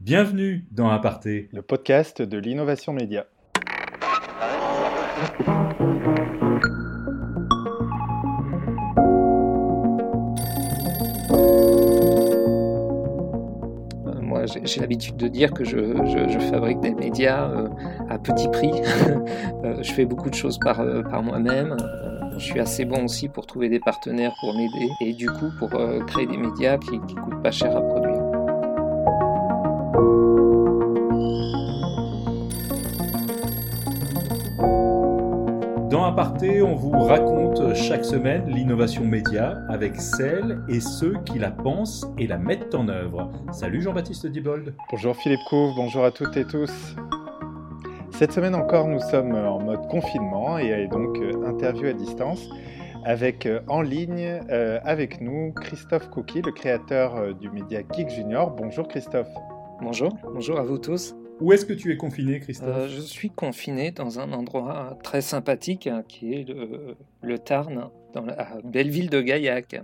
Bienvenue dans Aparté, le podcast de l'innovation média. Euh, moi, j'ai l'habitude de dire que je, fabrique des médias euh, à petit prix. Euh, je fais beaucoup de choses par, par moi-même. Je suis assez bon aussi pour trouver des partenaires pour m'aider et du coup pour créer des médias qui ne coûtent pas cher à produire. On vous raconte chaque semaine l'innovation média avec celles et ceux qui la pensent et la mettent en œuvre. Salut Jean-Baptiste Dibold. Bonjour Philippe Couve, bonjour à toutes et tous. Cette semaine encore, nous sommes en mode confinement et donc euh, interview à distance avec euh, en ligne euh, avec nous Christophe Cookie, le créateur du média Geek Junior. Bonjour Christophe. Bonjour, bonjour à vous tous. Où est-ce que tu es confiné, Christophe euh, Je suis confiné dans un endroit très sympathique hein, qui est le, Tarn, dans la belle ville de Gaillac.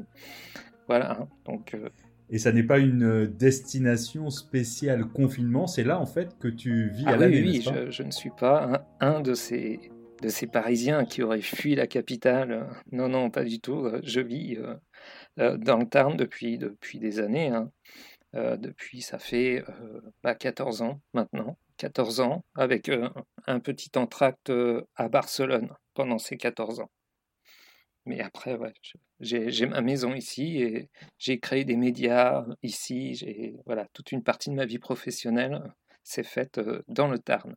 Voilà, hein, donc. Euh, Et ça n'est pas une destination spéciale confinement, c'est là en fait que tu vis ah à l'année. Oui, oui je, ne suis pas un, de ces de ces Parisiens qui auraient fui la capitale. Non, non, pas du tout. Je vis euh, dans le Tarn depuis, depuis des années. Hein. Euh, depuis, ça fait 14 euh, bah, ans maintenant. 14 ans, avec euh, un petit entracte à Barcelone pendant ces 14 ans. Mais après, j'ai ma maison ici et j'ai créé des médias ici. J'ai voilà, toute une partie de ma vie professionnelle s'est faite dans le Tarn.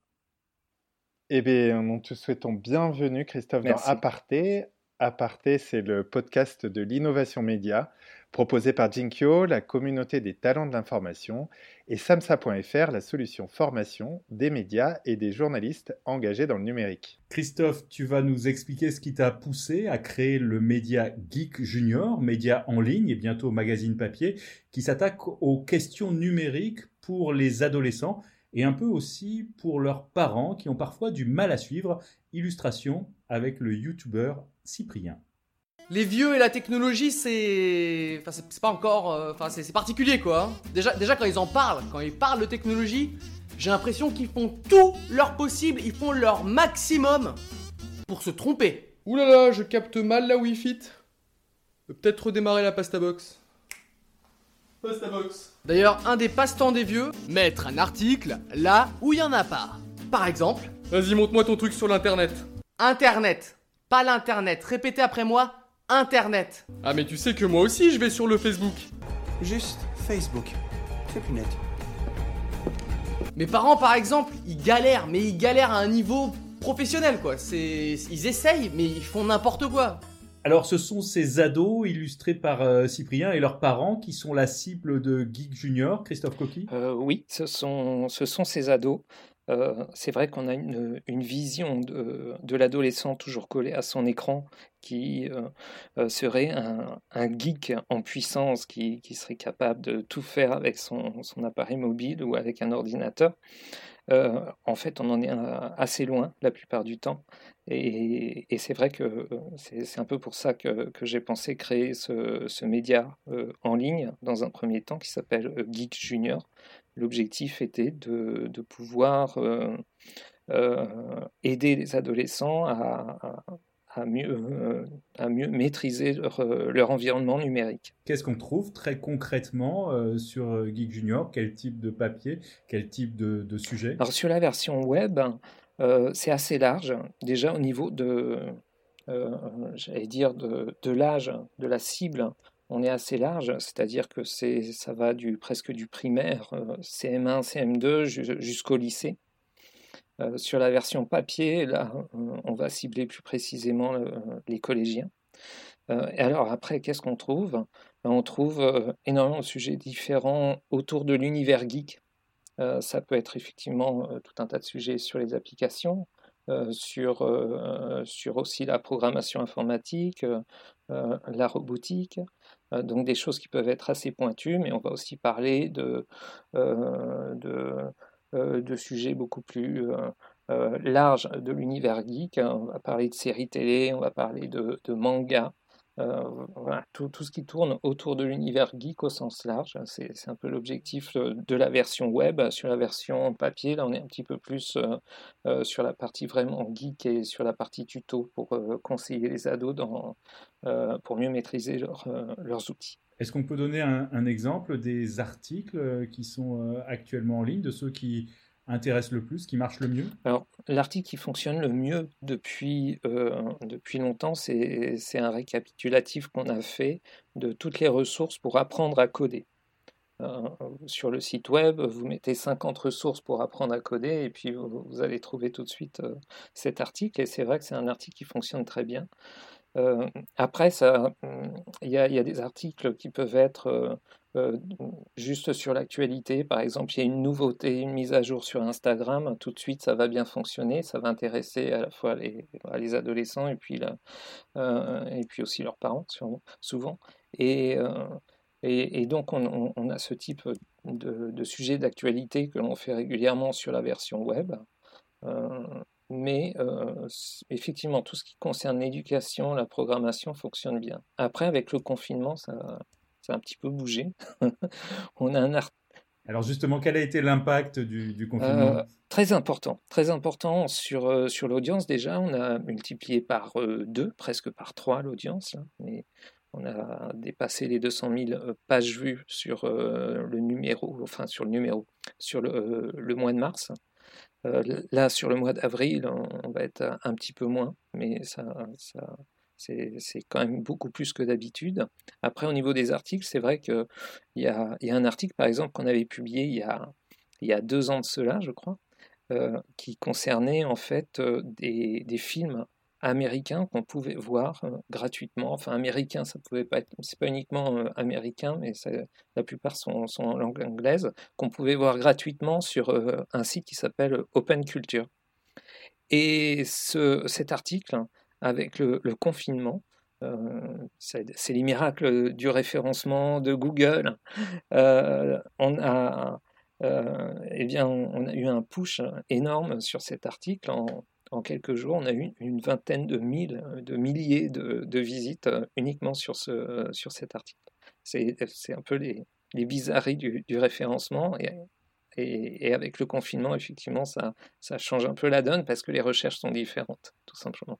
Eh bien, nous te souhaitons bienvenue, Christophe, dans Aparté. Aparté, c'est le podcast de l'innovation média proposé par Jinkyo, la communauté des talents de l'information, et Samsa.fr, la solution formation des médias et des journalistes engagés dans le numérique. Christophe, tu vas nous expliquer ce qui t'a poussé à créer le média Geek Junior, média en ligne et bientôt magazine papier, qui s'attaque aux questions numériques pour les adolescents et un peu aussi pour leurs parents qui ont parfois du mal à suivre. Illustration avec le youtubeur Cyprien les vieux et la technologie, c'est. Enfin, c'est pas encore. Euh, enfin, c'est particulier quoi. Hein. Déjà, déjà, quand ils en parlent, quand ils parlent de technologie, j'ai l'impression qu'ils font tout leur possible, ils font leur maximum pour se tromper. Ouh là là, je capte mal la Wi-Fi. Peut-être redémarrer la pasta box. Pasta box. D'ailleurs, un des passe-temps des vieux, mettre un article là où il y en a pas. Par exemple. Vas-y, montre-moi ton truc sur l'internet. Internet. Pas l'internet. Répétez après moi. Internet. Ah mais tu sais que moi aussi je vais sur le Facebook. Juste Facebook. C'est plus net. Mes parents par exemple, ils galèrent, mais ils galèrent à un niveau professionnel quoi. C'est ils essayent mais ils font n'importe quoi. Alors ce sont ces ados illustrés par euh, Cyprien et leurs parents qui sont la cible de Geek Junior, Christophe Coquille euh, Oui, ce sont, ce sont ces ados. Euh, c'est vrai qu'on a une, vision de, l'adolescent toujours collé à son écran qui euh, euh, serait un, geek en puissance qui, serait capable de tout faire avec son, appareil mobile ou avec un ordinateur. en fait, on en est assez loin la plupart du temps. Et, c'est vrai que c'est un peu pour ça que, j'ai pensé créer ce, ce média en ligne dans un premier temps qui s'appelle Geek Junior L'objectif était de, pouvoir euh, euh, aider les adolescents à, mieux, euh, à mieux maîtriser leur, environnement numérique. Qu'est-ce qu'on trouve très concrètement sur Geek Junior? Quel type de papier? Quel type de, sujet? Alors sur la version web, c'est assez large. Déjà au niveau de, j'allais dire, de, de l'âge de la cible, on est assez large, c'est-à-dire que c'est, ça va du, presque du primaire, CM1, CM2 jusqu'au lycée. Euh, sur la version papier, là, on va cibler plus précisément les collégiens. Euh, et alors après, qu'est-ce qu'on trouve? Ben, On trouve euh, énormément de sujets différents autour de l'univers geek. ça peut être effectivement tout un tas de sujets sur les applications, sur, aussi la programmation informatique, la robotique, euh, donc des choses qui peuvent être assez pointues, mais on va aussi parler de, euh, euh, de, sujets beaucoup plus larges de l'univers geek. On va parler de séries télé, on va parler de, de manga, voilà, tout, ce qui tourne autour de l'univers geek au sens large. C'est un peu l'objectif de la version web. Sur la version papier, là, on est un petit peu plus sur la partie vraiment geek et sur la partie tuto pour conseiller les ados dans, pour mieux maîtriser leurs outils. Est-ce qu'on peut donner un, exemple des articles qui sont actuellement en ligne, de ceux qui intéresse le plus, qui marche le mieux? Alors, l'article qui fonctionne le mieux depuis, euh, depuis longtemps, c'est un récapitulatif qu'on a fait de toutes les ressources pour apprendre à coder. Euh, sur le site web, vous mettez 50 ressources pour apprendre à coder et puis vous, allez trouver tout de suite euh, cet article. Et c'est vrai que c'est un article qui fonctionne très bien. Après, il y, a des articles qui peuvent être euh, juste sur l'actualité, par exemple, il y a une nouveauté, une mise à jour sur Instagram, tout de suite ça va bien fonctionner, ça va intéresser à la fois les, les adolescents et puis, euh, aussi leurs parents, souvent. Et, euh, donc on, a ce type de sujet d'actualité que l'on fait régulièrement sur la version web. Mais effectivement, tout ce qui concerne l'éducation, la programmation fonctionne bien. Après, avec le confinement, ça, un petit peu bougé. on a un Alors justement, quel a été l'impact du, confinement? Euh, Très important, très important sur, euh, sur l'audience déjà. On a multiplié par euh, deux, presque par trois l'audience. mais on a dépassé les 200 000 pages vues sur le numéro, enfin sur le numéro, sur le, le mois de mars. Là, sur le mois d'avril, on, va être un petit peu moins, mais ça, c'est quand même beaucoup plus que d'habitude. Après, au niveau des articles, c'est vrai qu'il y a, un article, par exemple, qu'on avait publié il y, a, deux ans de cela, je crois, euh, qui concernait en fait euh, des films américains qu'on pouvait voir euh, gratuitement. Enfin, américains, ça pouvait pas être, c'est pas uniquement américain, mais la plupart sont, en langue anglaise, qu'on pouvait voir gratuitement sur un site qui s'appelle Open Culture. Et ce, cet article avec le, confinement. Euh, c'est les miracles du référencement de Google. Euh, on, a, euh, eh bien, on a eu un push énorme sur cet article. En, quelques jours, on a eu une vingtaine de, mille, de milliers de, visites uniquement sur, ce, sur cet article. C'est un peu les, les bizarreries du, référencement. Et, et, avec le confinement, effectivement, ça, ça change un peu la donne parce que les recherches sont différentes, tout simplement.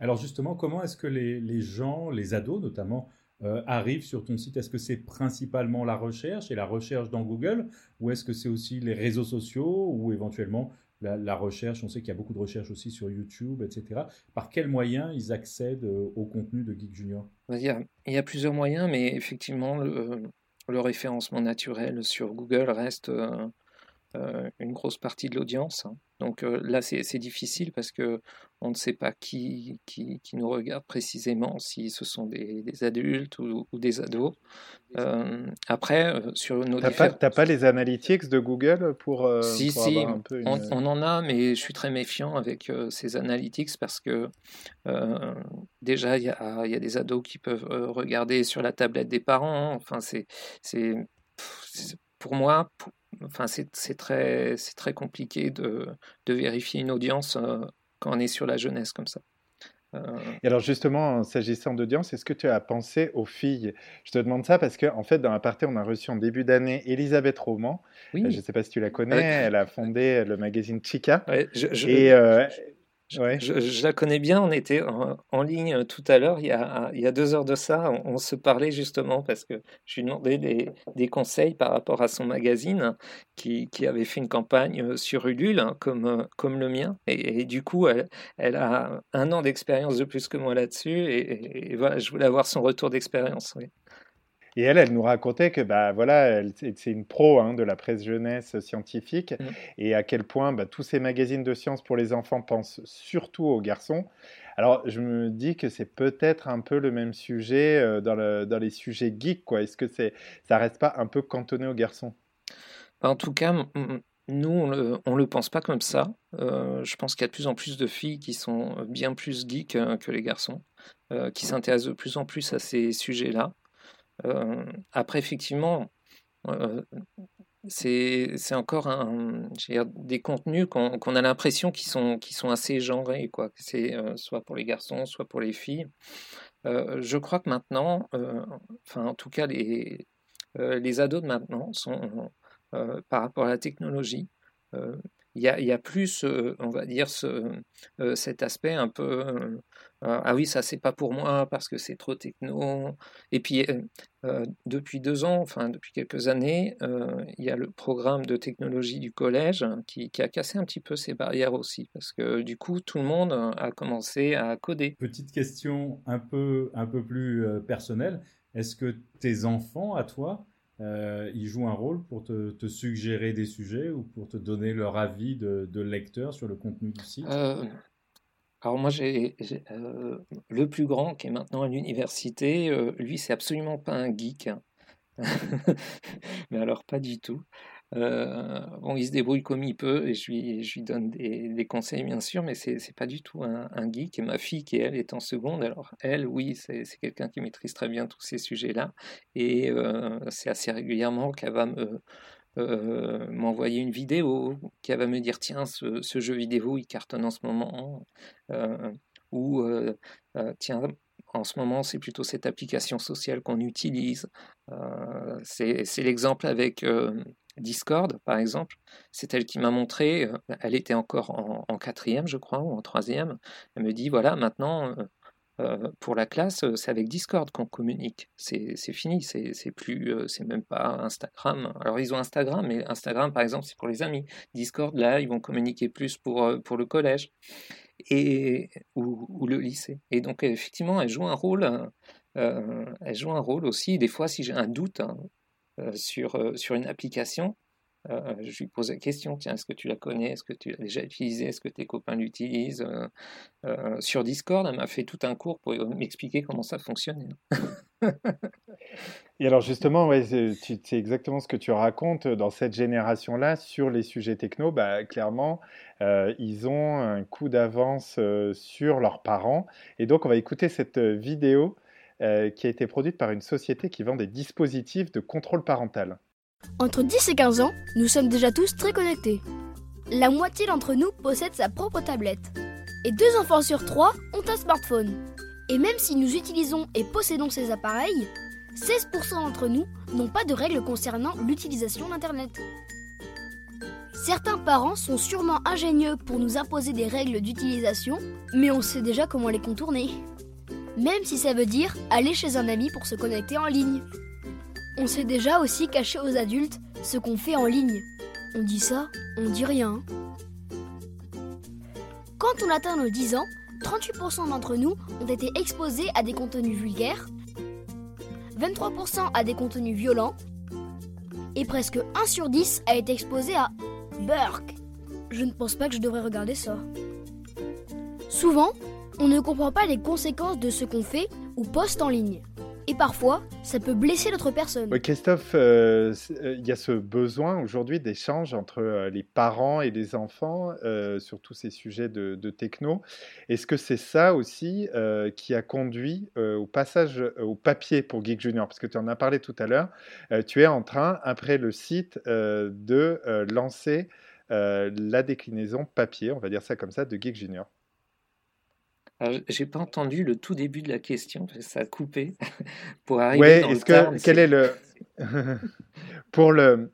Alors justement, comment est-ce que les, gens, les ados notamment, euh, arrivent sur ton site? Est-ce que c'est principalement la recherche et la recherche dans Google ou est-ce que c'est aussi les réseaux sociaux ou éventuellement la, recherche On sait qu'il y a beaucoup de recherches aussi sur YouTube, etc. Par quels moyens ils accèdent euh, au contenu de Geek Junior? Il y, a, plusieurs moyens, mais effectivement, le, référencement naturel sur Google reste euh, une grosse partie de l'audience. Hein. Donc là, c'est difficile parce que on ne sait pas qui, qui, nous regarde précisément, si ce sont des, adultes ou, des ados. après, sur nos T'as pas, pas, les analytics de Google pour, si, si, un peu on, en a, mais je suis très méfiant avec ces analytics parce que déjà, il y a, y a, des ados qui peuvent regarder sur la tablette des parents. Enfin, c'est pour moi, enfin, c'est très, très compliqué de, de, vérifier une audience euh, quand on est sur la jeunesse comme ça. Euh, Et alors justement, s'agissant d'audience, est-ce que tu as pensé aux filles? Je te demande ça parce qu'en en fait, dans la partie, on a reçu en début d'année Elisabeth Roman. Oui. Euh, je ne sais pas si tu la connais. Elle a fondé le magazine Chica. je, Et je, la connais bien, on était en, ligne euh, tout à l'heure, il, il, y a deux heures de ça, on, se parlait justement parce que je lui demandais des, des, conseils par rapport à son magazine qui, qui avait fait une campagne euh, sur Ulule, hein, comme, euh, comme le mien. Et, du coup, elle, elle, a un an d'expérience de plus que moi là-dessus. Et, voilà, je voulais avoir son retour d'expérience. Oui. Et elle, elle nous racontait que bah, voilà, c'est une pro hein, de la presse jeunesse scientifique mmh. et à quel point bah, tous ces magazines de sciences pour les enfants pensent surtout aux garçons. Alors, je me dis que c'est peut-être un peu le même sujet euh, dans, le, dans, les sujets geeks. Quoi. Est-ce que c'est, ça reste pas un peu cantonné aux garçons? En tout cas, nous, on ne le, pense pas comme ça. Euh, je pense qu'il y a de plus en plus de filles qui sont bien plus geeks euh, que les garçons, qui s'intéressent de plus en plus à ces sujets-là. Euh, après, effectivement, euh, c'est encore des contenus qu'on a l'impression qu'ils sont, qui sont assez genrés. quoi. C'est euh, soit pour les garçons, soit pour les filles. je crois que maintenant, enfin en tout cas les, les ados de maintenant sont, par rapport à la technologie, il y, a, plus, on va dire, ce, cet aspect un peu ah oui, ça c'est pas pour moi parce que c'est trop techno. Et puis depuis deux ans, enfin depuis quelques années, il y a le programme de technologie du collège qui, a cassé un petit peu ces barrières aussi parce que du coup tout le monde a commencé à coder. Petite question un peu un peu plus personnelle. Est-ce que tes enfants à toi ils jouent un rôle pour te, suggérer des sujets ou pour te donner leur avis de, de lecteur sur le contenu du site? Alors moi, j'ai euh, le plus grand qui est maintenant à l'université, euh, lui, c'est absolument pas un geek. Hein. Mais alors pas du tout. Euh, bon, il se débrouille comme il peut et je lui, donne des, conseils bien sûr, mais c'est pas du tout un, geek. Et ma fille qui elle est en seconde, alors elle, oui, c'est quelqu'un qui maîtrise très bien tous ces sujets-là et c'est assez régulièrement qu'elle va euh, m'envoyer une vidéo, qui va me dire tiens, ce, jeu vidéo il cartonne en ce moment, euh, ou euh, tiens, en ce moment c'est plutôt cette application sociale qu'on utilise. c'est l'exemple avec Discord, par exemple. C'est elle qui m'a montré, elle était encore en, quatrième, je crois, ou en troisième. Elle me dit voilà, maintenant euh, pour la classe, euh, c'est avec Discord qu'on communique. C'est fini, c'est plus, euh, c'est même pas Instagram. Alors ils ont Instagram, mais Instagram par exemple c'est pour les amis. Discord là, ils vont communiquer plus pour, pour le collège et ou, le lycée. Et donc effectivement, elle joue un rôle. elle joue un rôle aussi. Des fois, si j'ai un doute hein, sur sur une application, euh, je lui pose la question, tiens, est-ce que tu la connais? Est-ce que tu l'as déjà utilisée? Est-ce que tes copains l'utilisent? Euh, euh, Sur Discord, elle m'a fait tout un cours pour m'expliquer comment ça fonctionnait. Et alors justement, c'est exactement ce que tu racontes dans cette génération-là sur les sujets techno. Bah, clairement, ils ont un coup d'avance sur leurs parents. Et donc, on va écouter cette vidéo qui a été produite par une société qui vend des dispositifs de contrôle parental. Entre 10 et 15 ans, nous sommes déjà tous très connectés. La moitié d'entre nous possède sa propre tablette. Et deux enfants sur trois ont un smartphone. Et même si nous utilisons et possédons ces appareils, 16% d'entre nous n'ont pas de règles concernant l'utilisation d'Internet. Certains parents sont sûrement ingénieux pour nous imposer des règles d'utilisation, mais on sait déjà comment les contourner. Même si ça veut dire aller chez un ami pour se connecter en ligne. On sait déjà aussi cacher aux adultes ce qu'on fait en ligne. On dit ça, on dit rien. Quand on atteint nos 10 ans, 38% d'entre nous ont été exposés à des contenus vulgaires, 23% à des contenus violents, et presque 1 sur 10 a été exposé à Burk. Je ne pense pas que je devrais regarder ça. Souvent, on ne comprend pas les conséquences de ce qu'on fait ou poste en ligne et parfois, ça peut blesser l'autre personne. Christophe, euh, euh, il y a ce besoin aujourd'hui d'échange entre euh, les parents et les enfants sur tous ces sujets de, techno. Est-ce que c'est ça aussi qui a conduit au passage au papier pour Geek Junior? Parce que tu en as parlé tout à l'heure. tu es en train, après le site, de lancer la déclinaison papier, on va dire ça comme ça, de Geek Junior. J'ai pas entendu le tout début de la question, ça a coupé pour arriver dans est-ce que quel est le pour le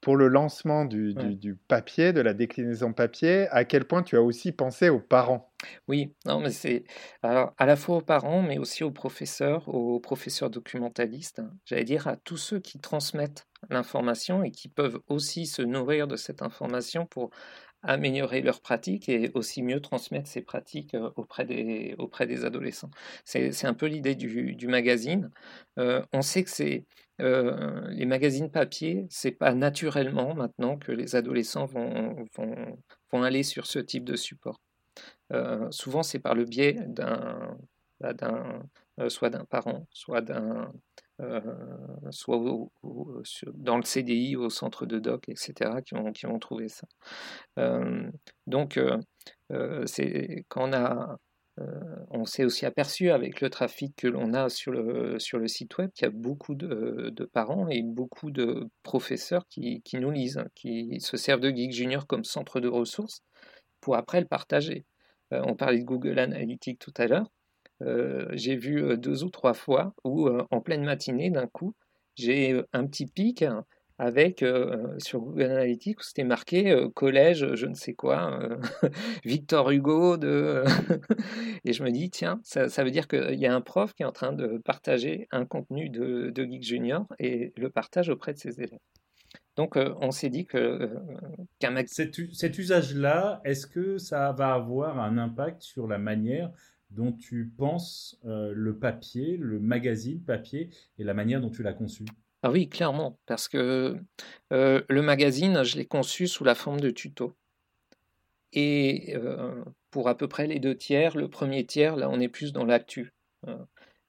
pour le lancement du, du, papier, de la déclinaison papier, à quel point tu as aussi pensé aux parents? Oui, non, mais c'est alors à la fois aux parents, mais aussi aux professeurs, aux professeurs documentalistes. J'allais dire à tous ceux qui transmettent l'information et qui peuvent aussi se nourrir de cette information pour améliorer leurs pratiques et aussi mieux transmettre ces pratiques auprès des, auprès des adolescents. C'est un peu l'idée du, du, magazine. on sait que c'est les magazines papier, c'est pas naturellement maintenant que les adolescents vont, vont, vont aller sur ce type de support. souvent, c'est par le biais d'un, bah, d'un soit d'un parent, soit d'un euh, soit dans le CDI, au centre de doc, etc., qui ont, qui trouvé ça. Euh, donc, euh, c'est quand on s'est aussi aperçu avec le trafic que l'on a sur le, site web qu'il y a beaucoup de, parents et beaucoup de professeurs qui, qui, nous lisent, qui se servent de Geek Junior comme centre de ressources pour après le partager. on parlait de Google Analytics tout à l'heure. J'ai vu deux ou trois fois où, en pleine matinée, d'un coup, j'ai un petit pic avec sur Google Analytics où c'était marqué collège, je ne sais quoi, Victor Hugo de et je me dis tiens ça, ça veut dire qu'il y a un prof qui est en train de partager un contenu de, Geek Junior et le partage auprès de ses élèves. Donc on s'est dit que qu'un cet, cet usage-là, est-ce que ça va avoir un impact sur la manière dont tu penses le papier, le magazine papier et la manière dont tu l'as conçu ah oui, clairement, parce que le magazine, je l'ai conçu sous la forme de tuto. Et pour à peu près les deux tiers, le premier tiers, là, on est plus dans l'actu.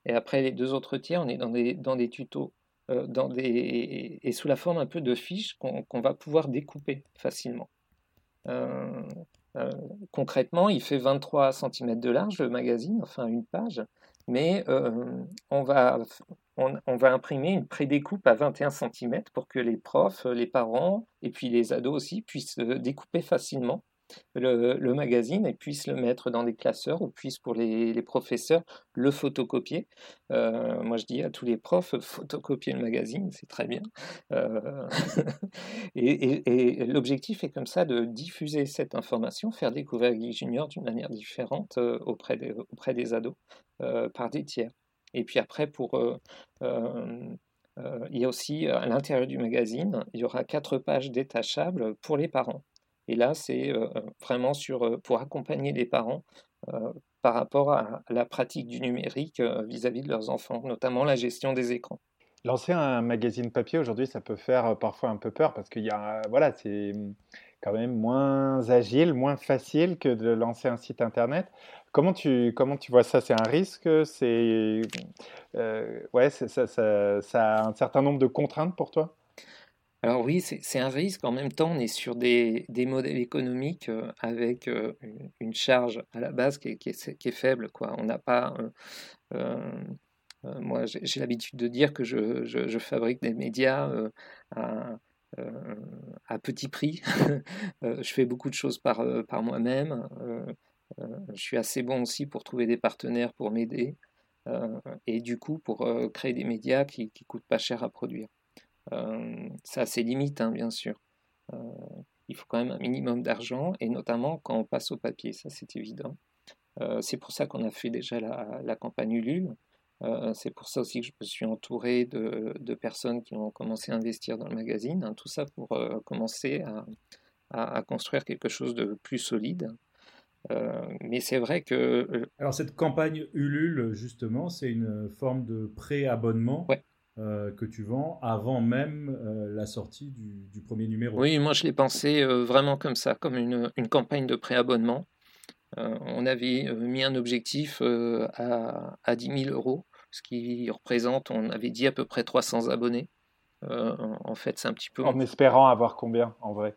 Et après les deux autres tiers, on est dans des, dans des tutos. dans des, et sous la forme un peu de fiches qu'on va pouvoir découper facilement. Concrètement, il fait 23 cm de large, le magazine, enfin une page, mais on va va imprimer une prédécoupe à 21 cm pour que les profs, les parents et puis les ados aussi puissent euh, découper facilement le, magazine et puissent le mettre dans des classeurs ou puissent pour les, professeurs le photocopier. Euh, moi je dis à tous les profs, photocopier le magazine, c'est très bien. Euh, et, l'objectif est comme ça de diffuser cette information, faire découvrir Geek Junior d'une manière différente auprès, des, auprès des ados par des tiers. Et puis après, pour, euh, euh, euh, il y a aussi à l'intérieur du magazine, il y aura quatre pages détachables pour les parents. Et là, c'est vraiment pour accompagner les parents par rapport à la pratique du numérique vis-à-vis de leurs enfants, notamment la gestion des écrans. Lancer un magazine papier aujourd'hui, ça peut faire parfois un peu peur parce qu'il y a, voilà, c'est quand même moins agile, moins facile que de lancer un site internet. Comment tu, comment tu vois ça? C'est un risque? C'est euh, ouais, ça, a un certain nombre de contraintes pour toi? Alors oui, c'est un risque. En même temps, on est sur des, des modèles économiques euh, avec euh, une, charge à la base qui est, faible. On n'a pas... moi, j'ai l'habitude de dire que je, fabrique des médias à, petit prix. je fais beaucoup de choses par, par moi-même. Euh, je suis assez bon aussi pour trouver des partenaires pour m'aider euh, et du coup pour euh, créer des médias qui ne coûtent pas cher à produire. Ça a ses limites, hein, bien sûr. il faut quand même un minimum d'argent et notamment quand on passe au papier, ça c'est évident. c'est pour ça qu'on a fait déjà la, campagne Ulule. c'est pour ça aussi que je me suis entouré de, personnes qui ont commencé à investir dans le magazine. Hein, tout ça pour commencer à, construire quelque chose de plus solide. Euh, mais c'est vrai que. Euh, Alors, cette campagne Ulule, justement, c'est une forme de pré-abonnement euh, que tu vends avant même la sortie du, premier numéro. Oui, moi je l'ai pensé vraiment comme ça, comme une, une campagne de pré-abonnement. on avait mis un objectif à, à 10 000 euros, ce qui représente, on avait dit à peu près 300 abonnés. en fait, c'est un petit peu. En espérant avoir combien en vrai?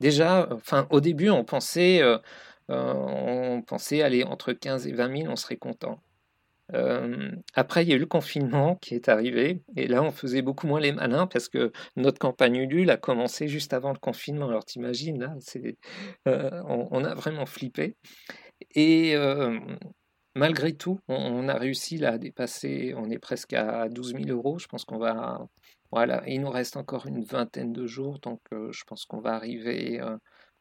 Déjà, enfin, au début, on pensait, euh, euh, on pensait aller entre 15 et 20 000, on serait content. Euh, après, il y a eu le confinement qui est arrivé, et là, on faisait beaucoup moins les malins parce que notre campagne Ulule a commencé juste avant le confinement. Alors, t'imagines, là, c'est, on, a vraiment flippé. Et malgré tout, on, a réussi là, à dépasser, on est presque à 12 000 euros. Je pense qu'on va, voilà, il nous reste encore une vingtaine de jours, donc euh, je pense qu'on va arriver euh,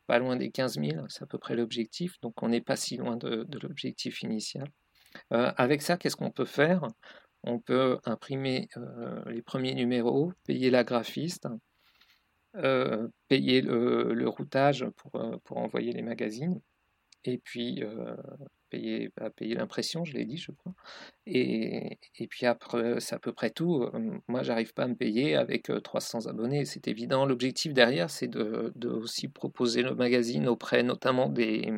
pas loin des 15 000, c'est à peu près l'objectif, donc on n'est pas si loin de, l'objectif initial. Euh, avec ça, qu'est-ce qu'on peut faire? On peut imprimer les premiers numéros, payer la graphiste, payer le, routage pour, pour, envoyer les magazines, et puis payer, à payer l'impression, je l'ai dit, je crois. Et, et puis après, c'est à peu près tout. Moi, j'arrive pas à me payer avec 300 abonnés, c'est évident. L'objectif derrière, c'est de, de, aussi proposer le magazine auprès notamment des,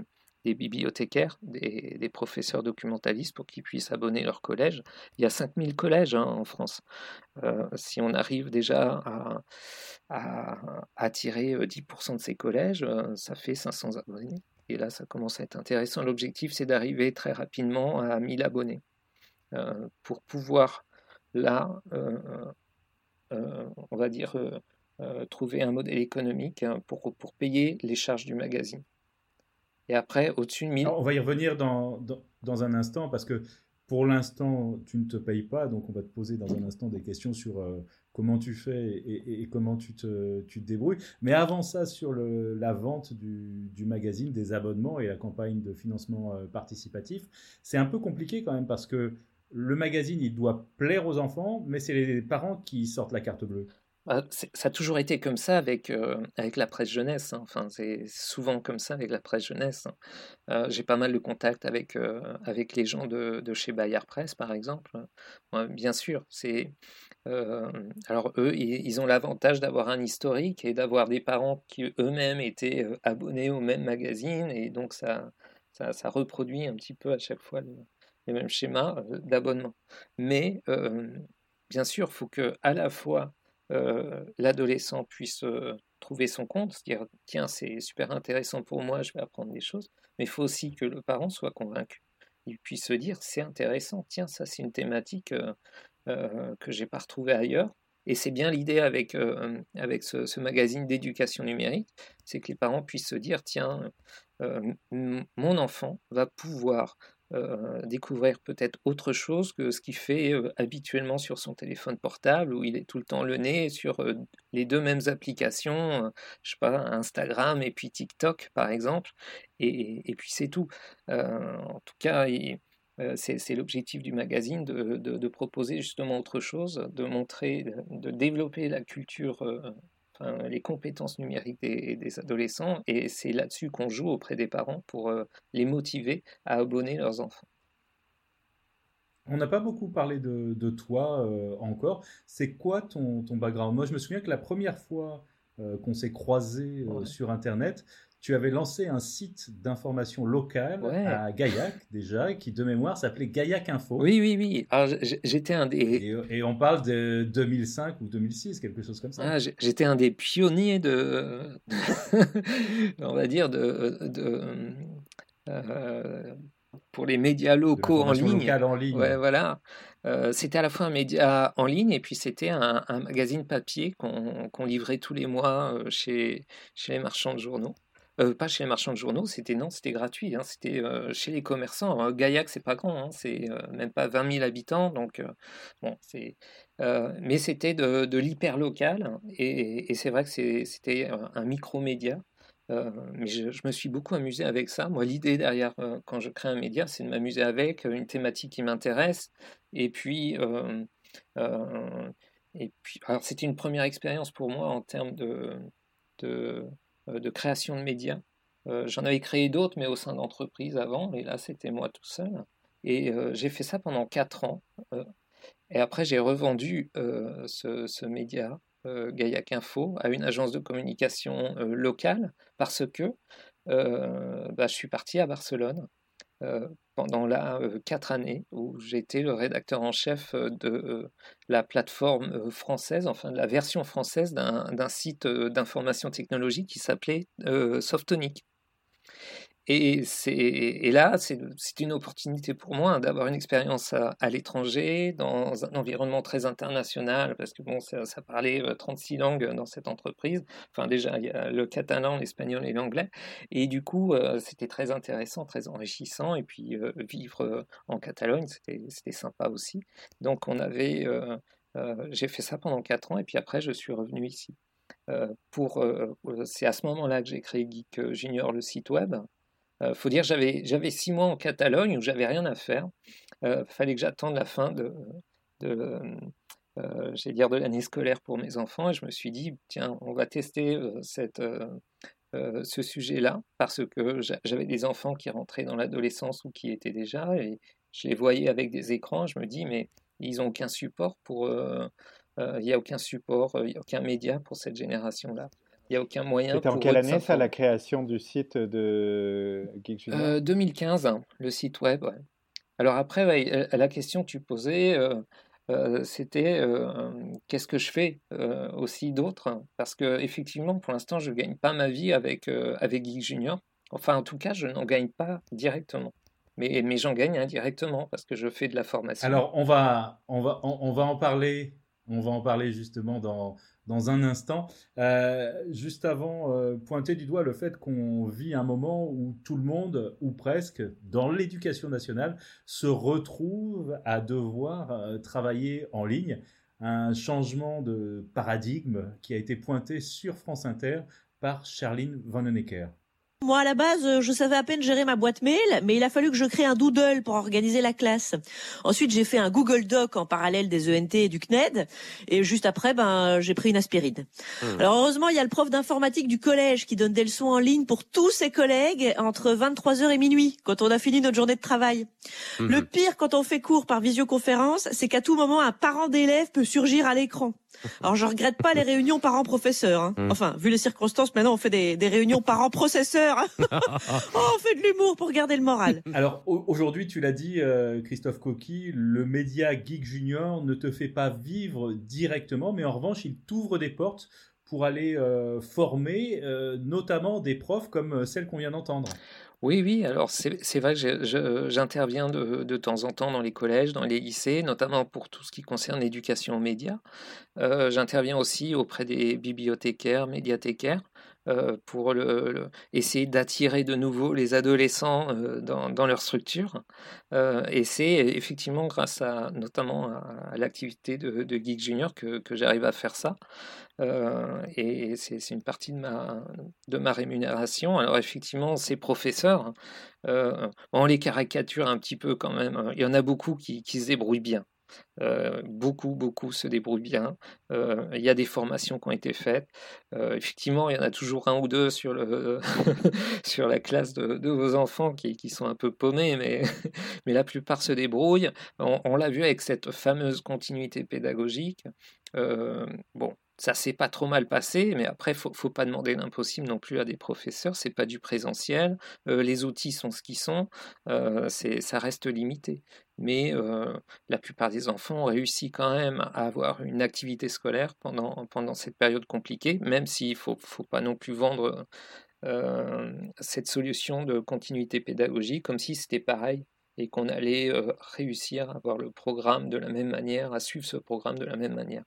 des bibliothécaires, des, professeurs documentalistes pour qu'ils puissent abonner leur collège. Il y a 5000 collèges hein, en France. Euh, si on arrive déjà à, attirer 10% de ces collèges, ça fait 500 abonnés. Et là, ça commence à être intéressant. L'objectif, c'est d'arriver très rapidement à 1000 abonnés euh, pour pouvoir, là, euh, euh, on va dire, trouver un modèle économique hein, pour, pour payer les charges du magazine. Et après, au-dessus de 1000. on va y revenir dans, dans, un instant parce que pour l'instant, tu ne te payes pas. Donc, on va te poser dans un instant des questions sur euh, comment tu fais et, comment tu te, tu te, débrouilles. Mais avant ça, sur la vente du, du, magazine, des abonnements et la campagne de financement euh, participatif, c'est un peu compliqué quand même parce que le magazine, il doit plaire aux enfants, mais c'est les parents qui sortent la carte bleue. Bah, ça a toujours été comme ça avec, euh, avec la presse jeunesse. Hein. Enfin, c'est souvent comme ça avec la presse jeunesse. Hein. Euh, j'ai pas mal de contacts avec, euh, avec les gens de, de, chez Bayard Presse, par exemple. bien sûr, c'est. alors, eux, ils, ont l'avantage d'avoir un historique et d'avoir des parents qui eux-mêmes étaient abonnés au même magazine. Et donc, ça, ça, reproduit un petit peu à chaque fois les mêmes schémas d'abonnement. Mais, bien sûr, il faut que à la fois l'adolescent puisse euh, trouver son compte, se dire tiens c'est super intéressant pour moi, je vais apprendre des choses, mais il faut aussi que le parent soit convaincu. Il puisse se dire c'est intéressant, tiens ça c'est une thématique euh, que j'ai pas retrouvée ailleurs. Et c'est bien l'idée avec, avec ce magazine d'éducation numérique, c'est que les parents puissent se dire tiens mon enfant va pouvoir euh, découvrir peut-être autre chose que ce qu'il fait euh, habituellement sur son téléphone portable, où il est tout le temps le nez sur euh, les deux mêmes applications, je sais pas, Instagram et puis TikTok par exemple, et, puis c'est tout. en tout cas, c'est l'objectif du magazine de, de, proposer justement autre chose, de montrer, de développer la culture les compétences numériques des, adolescents, et c'est là-dessus qu'on joue auprès des parents pour euh, les motiver à abonner leurs enfants. On n'a pas beaucoup parlé de, toi euh, encore. C'est quoi ton, ton, background? Moi, je me souviens que la première fois euh, qu'on s'est croisés sur Internet, tu avais lancé un site d'information locale à Gaillac déjà, qui de mémoire s'appelait Gaillac Info. Oui, oui, oui. Alors j'étais un des. Et, on parle de 2005 ou 2006, quelque chose comme ça. Ah, j'étais un des pionniers de, on va dire de, de euh, pour les médias locaux en ligne. en ligne. Ouais, voilà. Euh, c'était à la fois un média en ligne et puis c'était un, magazine papier qu'on livrait tous les mois euh, chez, chez les marchands de journaux. Euh, pas chez les marchands de journaux, c'était non, c'était gratuit, hein, c'était euh, chez les commerçants. Hein. Gaillac, c'est pas grand, hein, c'est euh, même pas 20 000 habitants, donc mais c'était de, de l'hyper local et, c'est vrai que c'était un micro-média. mais je, me suis beaucoup amusé avec ça. Moi, l'idée derrière quand je crée un média, c'est de m'amuser avec une thématique qui m'intéresse. Et puis, alors c'était une première expérience pour moi en termes de, de création de médias. Euh, j'en avais créé d'autres, mais au sein d'entreprises avant, et là c'était moi tout seul. Et euh, j'ai fait ça pendant quatre ans. et après, j'ai revendu ce, média, Gaillac Info, à une agence de communication locale parce que bah, je suis parti à Barcelone euh, pendant là euh, quatre années où j'étais le rédacteur en chef euh, de la plateforme française, enfin la version française d'un site d'information technologique qui s'appelait Softonic. Et, là, c'est une opportunité pour moi d'avoir une expérience à, l'étranger, dans un environnement très international, parce que bon, ça, parlait 36 euh, langues dans cette entreprise. Enfin, déjà, il y a le catalan, l'espagnol et l'anglais. Et du coup, euh, c'était très intéressant, très enrichissant. Et puis, euh, vivre en Catalogne, c'était sympa aussi. Donc, on avait. J'ai fait ça pendant 4 ans, et puis après, je suis revenu ici. pour, c'est à ce moment-là que j'ai créé Geek Junior, le site web. Euh, faut dire, j'avais, six mois en Catalogne où j'avais rien à faire. Il euh, fallait que j'attende la fin euh, de l'année scolaire pour mes enfants et je me suis dit tiens on va tester ce sujet-là parce que j'avais des enfants qui rentraient dans l'adolescence ou qui étaient déjà et je les voyais avec des écrans je me dis mais ils n'ont aucun support pour il n'y a aucun support il n'y a aucun média pour cette génération là il n'y a aucun moyen. C'était en quelle année ça, la création du site de Geek Junior 2015, euh, hein, le site web. Alors après, euh, la question que tu posais, euh, c'était qu'est-ce que je fais aussi d'autre? Parce que effectivement, pour l'instant, je ne gagne pas ma vie avec, avec Geek Junior. Enfin, en tout cas, je n'en gagne pas directement. Mais, mais j'en gagne indirectement parce que je fais de la formation. Alors, on va, on va, on va en parler. On va en parler justement dans, dans un instant. Euh, juste avant, euh, pointer du doigt le fait qu'on vit un moment où tout le monde, ou presque, dans l'éducation nationale, se retrouve à devoir euh, travailler en ligne. Un changement de paradigme qui a été pointé sur France Inter par Charline Vanhoenacker. Moi, à la base, euh, je savais à peine gérer ma boîte mail, mais il a fallu que je crée un doodle pour organiser la classe. Ensuite, j'ai fait un Google Doc en parallèle des ENT et du CNED. Et juste après, ben, j'ai pris une aspirine. Mmh. Alors, heureusement, il y a le prof d'informatique du collège qui donne des leçons en ligne pour tous ses collègues entre 23h et minuit, quand on a fini notre journée de travail. Mmh. Le pire quand on fait cours par visioconférence, c'est qu'à tout moment, un parent d'élève peut surgir à l'écran. Alors je regrette pas les réunions parents-professeurs. Hein. Mmh. Enfin, vu les circonstances, maintenant on fait des, des réunions parents-processeurs. oh, on fait de l'humour pour garder le moral. Alors aujourd'hui, tu l'as dit, euh, Christophe Coqui, le média Geek Junior ne te fait pas vivre directement, mais en revanche, il t'ouvre des portes pour aller euh, former euh, notamment des profs comme celle qu'on vient d'entendre. Oui, oui, alors c'est vrai que j'interviens de, temps en temps dans les collèges, dans les lycées, notamment pour tout ce qui concerne l'éducation aux médias. Euh, j'interviens aussi auprès des bibliothécaires, médiathécaires, euh, pour essayer d'attirer de nouveau les adolescents euh, dans, leur structure. et c'est effectivement grâce notamment à, l'activité de, Geek Junior que, j'arrive à faire ça. et c'est une partie de ma, de ma rémunération. Alors effectivement, ces professeurs, on les caricature un petit peu quand même. Hein. Il y en a beaucoup qui, qui se débrouillent bien. Euh, beaucoup, beaucoup se débrouillent bien. Euh, il y a des formations qui ont été faites. Euh, effectivement, il y en a toujours un ou deux sur, le sur la classe de, vos enfants qui, sont un peu paumés, mais, mais la plupart se débrouillent. On, l'a vu avec cette fameuse continuité pédagogique. bon, ça s'est pas trop mal passé, mais après, faut, faut pas demander l'impossible non plus à des professeurs. C'est pas du présentiel. les outils sont ce qu'ils sont. c'est, ça reste limité. Mais la plupart des enfants ont réussi quand même à avoir une activité scolaire pendant, pendant cette période compliquée, même s'il faut, faut pas non plus vendre cette solution de continuité pédagogique comme si c'était pareil et qu'on allait réussir à avoir le programme de la même manière, à suivre ce programme de la même manière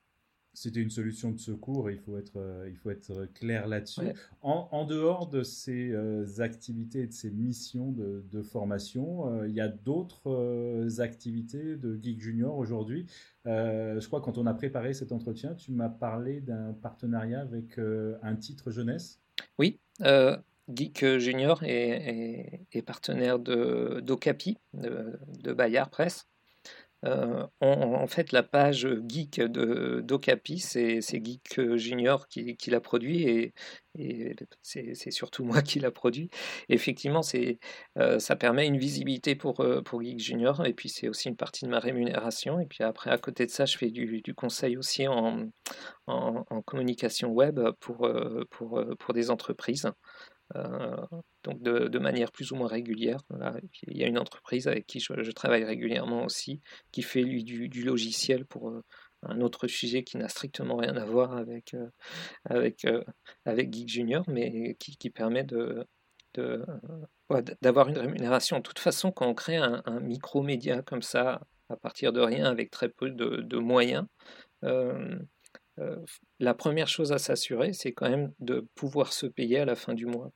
c'était une solution de secours il faut être, euh, il faut être clair là-dessus. En, dehors de ces euh, activités et de ces missions de, formation, euh, il y a d'autres activités de Geek Junior aujourd'hui. je crois quand on a préparé cet entretien, tu m'as parlé d'un partenariat avec un titre jeunesse. Oui, Geek Junior est, partenaire de d'Ocapi, de, de Bayard Presse. Euh, en, fait, la page geek de c'est Geek Junior qui, l'a produit et, c'est surtout moi qui l'a produit. effectivement, euh, ça permet une visibilité pour, euh, pour Geek Junior et puis c'est aussi une partie de ma rémunération. Et puis après, à côté de ça, je fais du, conseil aussi en, communication web pour des entreprises. Euh, donc de, manière plus ou moins régulière. Il y a une entreprise avec qui je, travaille régulièrement aussi, qui fait lui du, logiciel pour euh, un autre sujet qui n'a strictement rien à voir avec, euh, avec, avec Geek Junior, mais qui, permet de, d'avoir une rémunération. De toute façon, quand on crée un, micro-média comme ça, à partir de rien, avec très peu de moyens, euh, la première chose à s'assurer, c'est quand même de pouvoir se payer à la fin du mois.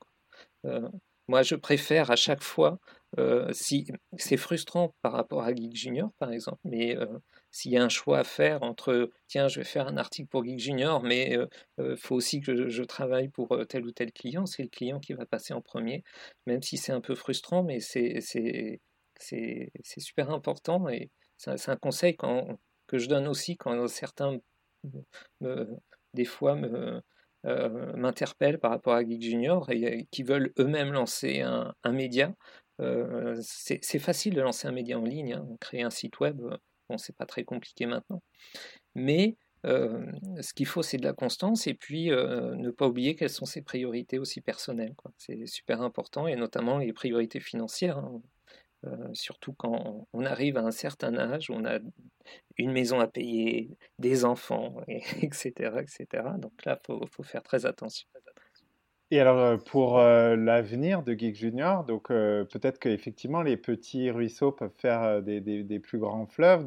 Euh, moi, je préfère à chaque fois, euh, si c'est frustrant par rapport à Geek Junior, par exemple, mais s'il y a un choix à faire entre, tiens, je vais faire un article pour Geek Junior, mais il faut aussi que je, travaille pour tel ou tel client, c'est le client qui va passer en premier, même si c'est un peu frustrant, mais c'est super important et c'est un conseil que je donne aussi quand certains des fois euh, m'interpellent par rapport à Geek Junior et qui veulent eux-mêmes lancer un, média. Euh, c'est facile de lancer un média en ligne, hein. créer un site web, bon, c'est pas très compliqué maintenant. Mais euh, ce qu'il faut, c'est de la constance et puis ne pas oublier quelles sont ses priorités aussi personnelles. C'est super important et notamment les priorités financières. Hein. Euh, surtout quand on arrive à un certain âge, où on a une maison à payer, des enfants, etc., etc. Donc là, il faut, faire très attention. Et alors, euh, pour euh, l'avenir de Geek Junior, donc peut-être qu'effectivement, les petits ruisseaux peuvent faire des, plus grands fleuves.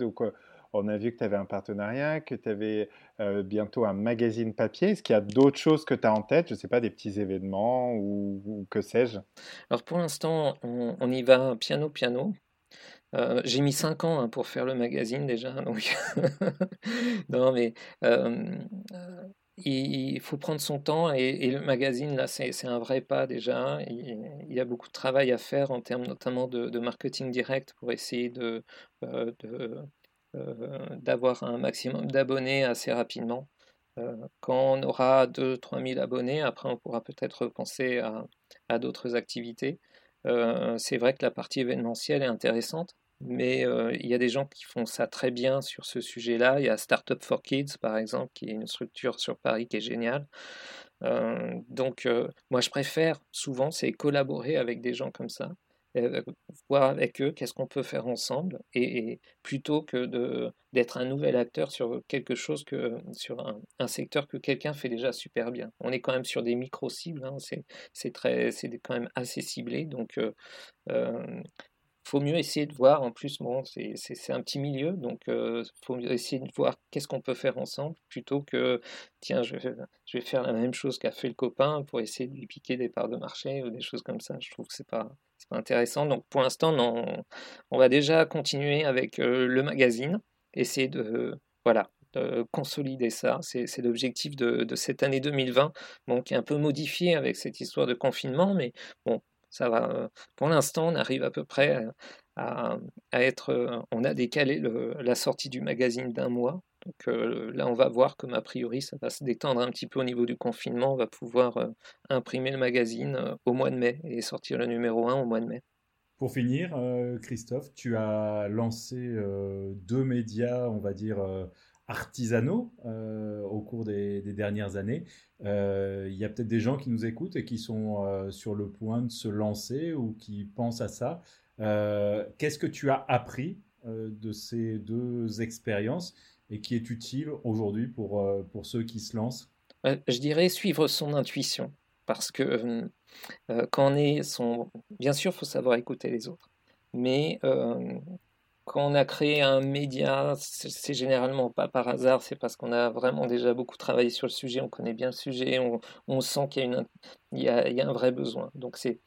On a vu que tu avais un partenariat, que tu avais bientôt un magazine papier. Est-ce qu'il y a d'autres choses que tu as en tête? Je ne sais pas, des petits événements ou, que sais-je Alors pour l'instant, on, y va piano piano. j'ai mis 5 ans hein, pour faire le magazine déjà. Non, mais il faut prendre son temps et, le magazine, là, c'est un vrai pas déjà. Il, y a beaucoup de travail à faire en termes notamment de, marketing direct pour essayer de, euh, euh, d'avoir un maximum d'abonnés assez rapidement. Euh, quand on aura 2-3 000 abonnés, après on pourra peut-être penser à, d'autres activités. c'est vrai que la partie événementielle est intéressante mais il y a des gens qui font ça très bien sur ce sujet-là. Il y a Startup for Kids, par exemple, qui est une structure sur Paris qui est géniale. donc, moi, je préfère souvent, c'est collaborer avec des gens comme ça, voir avec eux qu'est-ce qu'on peut faire ensemble, et, plutôt que d'être un nouvel acteur sur quelque chose que sur un, secteur que quelqu'un fait déjà super bien. On est quand même sur des micro cibles, hein, c'est très, c'est quand même assez ciblé, donc faut mieux essayer de voir, en plus, bon, c'est un petit milieu, donc euh, faut essayer de voir qu'est-ce qu'on peut faire ensemble, plutôt que, tiens, je, vais faire la même chose qu'a fait le copain pour essayer de lui piquer des parts de marché ou des choses comme ça. Je trouve que c'est pas, pas intéressant. Donc pour l'instant, non, on va déjà continuer avec euh, le magazine, essayer de, voilà, de consolider ça. C'est l'objectif de, de, cette année 2020, bon, qui est un peu modifié avec cette histoire de confinement, mais bon, ça va. Euh, pour l'instant, on arrive à peu près à, être. Euh, on a décalé la sortie du magazine d'un mois. Donc euh, là, on va voir comme a priori, ça va se détendre un petit peu au niveau du confinement. On va pouvoir imprimer le magazine au mois de mai et sortir le numéro 1 au mois de mai. Pour finir, Christophe, tu as lancé deux médias, on va dire, artisanaux au cours des, dernières années. Euh, il y a peut-être des gens qui nous écoutent et qui sont euh, sur le point de se lancer ou qui pensent à ça. Euh, qu'est-ce que tu as appris de ces deux expériences et qui est utile aujourd'hui pour, pour ceux qui se lancent? Je dirais suivre son intuition. Parce que quand on est son... Bien sûr, il faut savoir écouter les autres. Mais quand on a créé un média, c'est généralement pas par hasard, c'est parce qu'on a vraiment déjà beaucoup travaillé sur le sujet, on connaît bien le sujet, on, sent qu'il y, a un vrai besoin. Donc c'est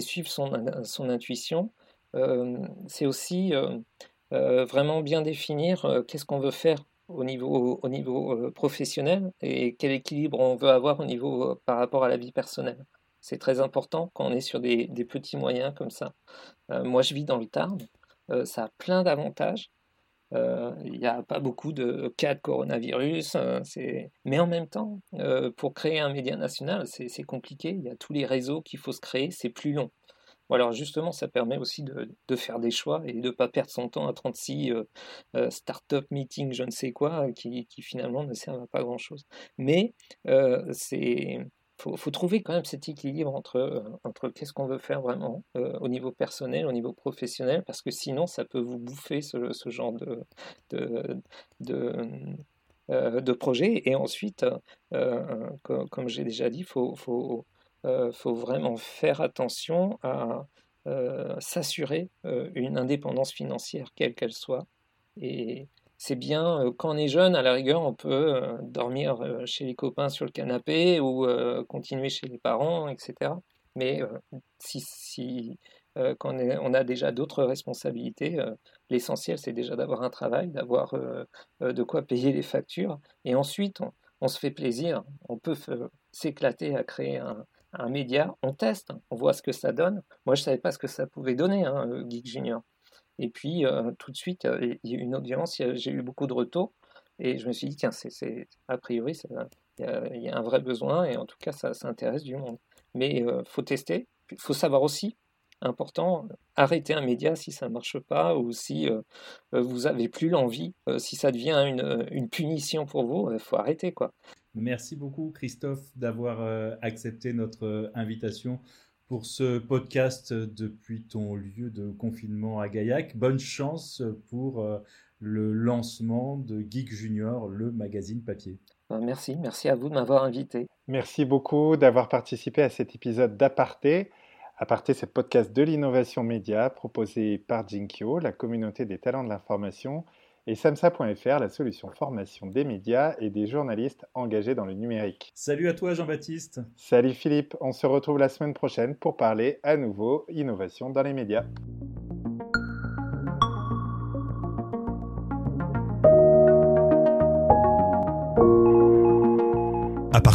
suivre son, intuition. Euh, c'est aussi euh, euh, vraiment bien définir qu'est-ce qu'on veut faire au niveau, au niveau professionnel et quel équilibre on veut avoir au niveau par rapport à la vie personnelle. C'est très important quand on est sur des, des petits moyens comme ça. moi, je vis dans le Tarn. Euh, ça a plein d'avantages. Euh, il n'y a pas beaucoup de cas de coronavirus, euh, mais en même temps, pour créer un média national, c'est compliqué. Il y a tous les réseaux qu'il faut se créer, c'est plus long. alors justement, ça permet aussi de, faire des choix et de ne pas perdre son temps à 36 start-up meetings, je ne sais quoi, qui, qui, finalement ne servent à pas grand-chose. Mais c'est faut, faut trouver quand même cet équilibre entre, euh, entre qu'est-ce qu'on veut faire vraiment euh, au niveau personnel, au niveau professionnel, parce que sinon ça peut vous bouffer ce, genre de, de, de, euh, projet. Et ensuite, comme, comme j'ai déjà dit, il faut, faut, faut, vraiment faire attention à s'assurer une indépendance financière, quelle qu'elle soit. Et, c'est bien, quand on est jeune, à la rigueur, on peut dormir chez les copains sur le canapé ou continuer chez les parents, etc. Mais si, si quand on, a déjà d'autres responsabilités, l'essentiel, c'est déjà d'avoir un travail, d'avoir de quoi payer les factures. Et ensuite, on, se fait plaisir. On peut s'éclater à créer un, média. On teste, on voit ce que ça donne. Moi, je ne savais pas ce que ça pouvait donner, hein, Geek Junior. Et puis, euh, tout de suite, il y a eu une audience, j'ai eu beaucoup de retours. Et je me suis dit, tiens, c'est, a priori, il y, a un vrai besoin, et en tout cas, ça, intéresse du monde. Mais il euh, faut tester. Il faut savoir aussi, important, arrêter un média si ça ne marche pas, ou si euh, vous n'avez plus l'envie, si ça devient une, une punition pour vous, il faut arrêter. quoi. Merci beaucoup, Christophe, d'avoir accepté notre invitation pour ce podcast depuis ton lieu de confinement à Gaillac. Bonne chance pour euh, le lancement de Geek Junior, le magazine papier. Euh, merci, merci à vous de m'avoir invité. Merci beaucoup d'avoir participé à cet épisode d'Aparté. Aparté, c'est le podcast de l'innovation média proposé par Jinkyo, la communauté des talents de l'information, et samsa.fr, la solution formation des médias et des journalistes engagés dans le numérique. Salut à toi Jean-Baptiste. Salut Philippe, on se retrouve la semaine prochaine pour parler à nouveau innovation dans les médias.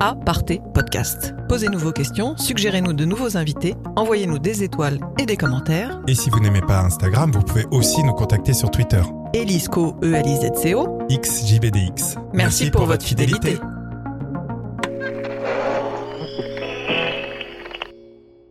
à Partez Podcast. Posez-nous vos questions, suggérez-nous de nouveaux invités, envoyez-nous des étoiles et des commentaires. Et si vous n'aimez pas Instagram, vous pouvez aussi nous contacter sur Twitter. Elisco, E-L-I-Z-C-O. XJBDX. Merci, pour, votre fidélité.